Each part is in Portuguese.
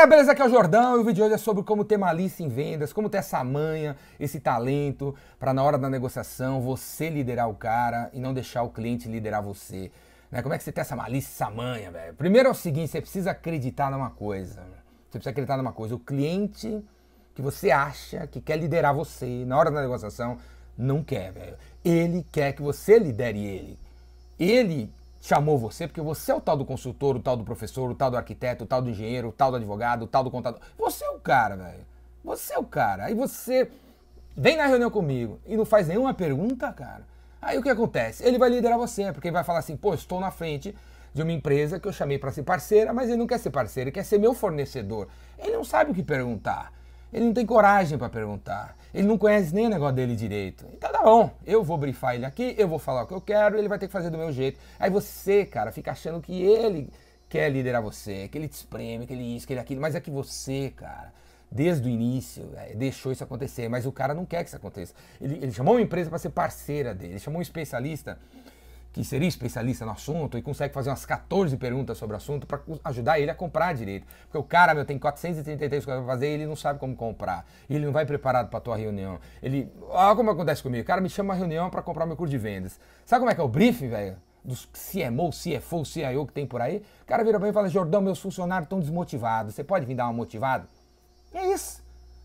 galera, beleza? Aqui é o Jordão e o vídeo de hoje é sobre como ter malícia em vendas, como ter essa manha, esse talento para na hora da negociação você liderar o cara e não deixar o cliente liderar você. Né? Como é que você tem essa malícia, essa manha, velho? Primeiro é o seguinte, você precisa acreditar numa coisa. Você precisa acreditar numa coisa. O cliente que você acha que quer liderar você na hora da negociação não quer, velho. Ele quer que você lidere ele. Ele chamou você porque você é o tal do consultor, o tal do professor, o tal do arquiteto, o tal do engenheiro, o tal do advogado, o tal do contador. Você é o cara, velho. Você é o cara. Aí você vem na reunião comigo e não faz nenhuma pergunta, cara. Aí o que acontece? Ele vai liderar você, porque ele vai falar assim: pô, estou na frente de uma empresa que eu chamei para ser parceira, mas ele não quer ser parceiro, ele quer ser meu fornecedor. Ele não sabe o que perguntar. Ele não tem coragem para perguntar. Ele não conhece nem o negócio dele direito. Então tá bom, eu vou brifar ele aqui, eu vou falar o que eu quero, ele vai ter que fazer do meu jeito. Aí você, cara, fica achando que ele quer liderar você, que ele te espreme, que ele isso, que ele aquilo, mas é que você, cara, desde o início, é, deixou isso acontecer, mas o cara não quer que isso aconteça. Ele, ele chamou uma empresa para ser parceira dele, ele chamou um especialista que seria especialista no assunto e consegue fazer umas 14 perguntas sobre o assunto para ajudar ele a comprar direito. Porque o cara, meu, tem 433 coisas para fazer e ele não sabe como comprar. Ele não vai preparado para a tua reunião. Ele, olha como acontece comigo. O cara me chama uma reunião para comprar meu curso de vendas. Sabe como é que é o briefing, velho? Dos CMO, CFO, CIO que tem por aí. O cara vira para mim e fala: Jordão, meus funcionários estão desmotivados. Você pode vir dar uma motivada? É isso.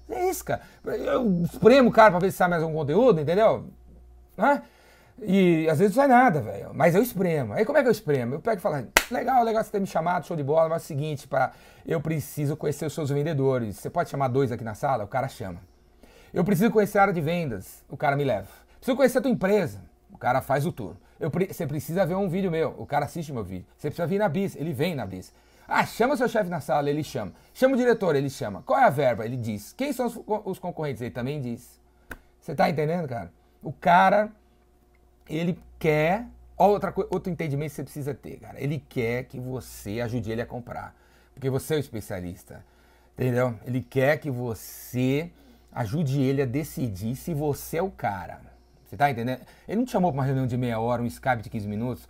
É isso, cara. Eu espremo o cara para ver se sabe mais algum conteúdo, entendeu? Hã? E às vezes não sai nada, velho. Mas eu espremo. Aí como é que eu espremo? Eu pego e falo, legal, legal você ter me chamado, show de bola, mas é o seguinte, para eu preciso conhecer os seus vendedores. Você pode chamar dois aqui na sala? O cara chama. Eu preciso conhecer a área de vendas. O cara me leva. Preciso conhecer a tua empresa. O cara faz o tour. Eu, você precisa ver um vídeo meu. O cara assiste meu vídeo. Você precisa vir na bis. Ele vem na bis. Ah, chama seu chefe na sala. Ele chama. Chama o diretor. Ele chama. Qual é a verba? Ele diz. Quem são os, os concorrentes? Ele também diz. Você tá entendendo, cara? O cara ele quer. Outra, outro entendimento que você precisa ter, cara. Ele quer que você ajude ele a comprar. Porque você é o especialista. Entendeu? Ele quer que você ajude ele a decidir se você é o cara. Você tá entendendo? Ele não te chamou para uma reunião de meia hora, um Skype de 15 minutos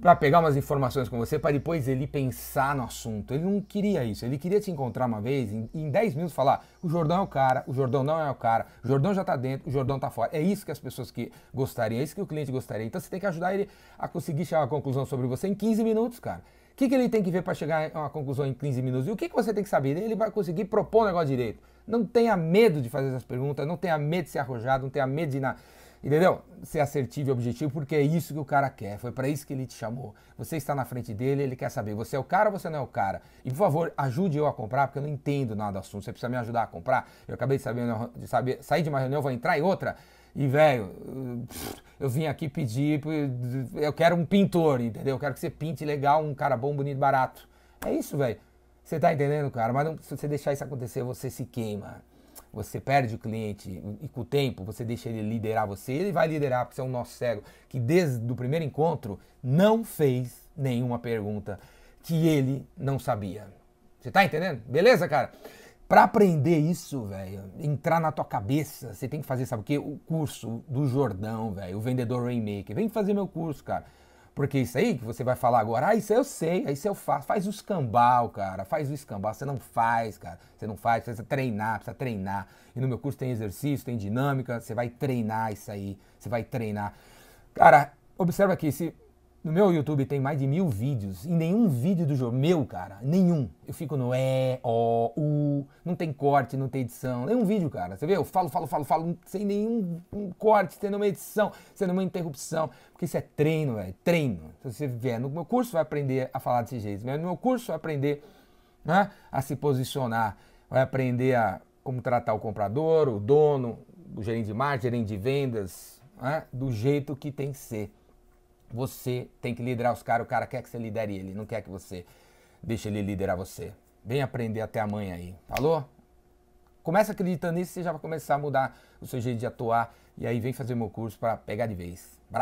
para pegar umas informações com você, para depois ele pensar no assunto. Ele não queria isso. Ele queria te encontrar uma vez em 10 minutos falar: o Jordão é o cara, o Jordão não é o cara, o Jordão já está dentro, o Jordão está fora. É isso que as pessoas que gostariam, é isso que o cliente gostaria. Então você tem que ajudar ele a conseguir chegar a uma conclusão sobre você em 15 minutos, cara. O que, que ele tem que ver para chegar a uma conclusão em 15 minutos? E o que, que você tem que saber? Ele vai conseguir propor o negócio direito. Não tenha medo de fazer essas perguntas, não tenha medo de ser arrojado, não tenha medo de ir na Entendeu? Ser assertivo e objetivo, porque é isso que o cara quer. Foi para isso que ele te chamou. Você está na frente dele, ele quer saber, você é o cara ou você não é o cara? E por favor, ajude eu a comprar, porque eu não entendo nada do assunto. Você precisa me ajudar a comprar. Eu acabei de saber, de saber sair de uma reunião, vou entrar em outra. E, velho, eu vim aqui pedir, eu quero um pintor, entendeu? Eu quero que você pinte legal, um cara bom, bonito, barato. É isso, velho. Você tá entendendo, cara? Mas não, se você deixar isso acontecer, você se queima você perde o cliente e com o tempo você deixa ele liderar você, ele vai liderar porque você é um nosso cego que desde o primeiro encontro não fez nenhuma pergunta que ele não sabia. Você tá entendendo? Beleza, cara? Para aprender isso, velho, entrar na tua cabeça, você tem que fazer, sabe o quê? O curso do Jordão, velho, o vendedor Rainmaker. Vem fazer meu curso, cara. Porque isso aí que você vai falar agora, ah, isso eu sei, isso eu faço. Faz o escambau, cara. Faz o escambau. Você não faz, cara. Você não faz, precisa treinar, precisa treinar. E no meu curso tem exercício, tem dinâmica. Você vai treinar isso aí. Você vai treinar. Cara, observa aqui, se no meu YouTube tem mais de mil vídeos. E nenhum vídeo do jogo, meu, cara, nenhum. Eu fico no E, O, U, não tem corte, não tem edição. Nenhum vídeo, cara. Você vê? Eu falo, falo, falo, falo, sem nenhum corte, sem nenhuma edição, sem nenhuma interrupção. Porque isso é treino, velho. Treino. Se você vier no meu curso, vai aprender a falar desse jeito. No meu curso, vai aprender né, a se posicionar. Vai aprender a como tratar o comprador, o dono, o gerente de marketing, gerente de vendas, né, do jeito que tem que ser. Você tem que liderar os caras, o cara quer que você lidere ele, não quer que você deixe ele liderar você. Vem aprender até amanhã aí, falou? Começa acreditando nisso, você já vai começar a mudar o seu jeito de atuar e aí vem fazer meu curso para pegar de vez. Abraço!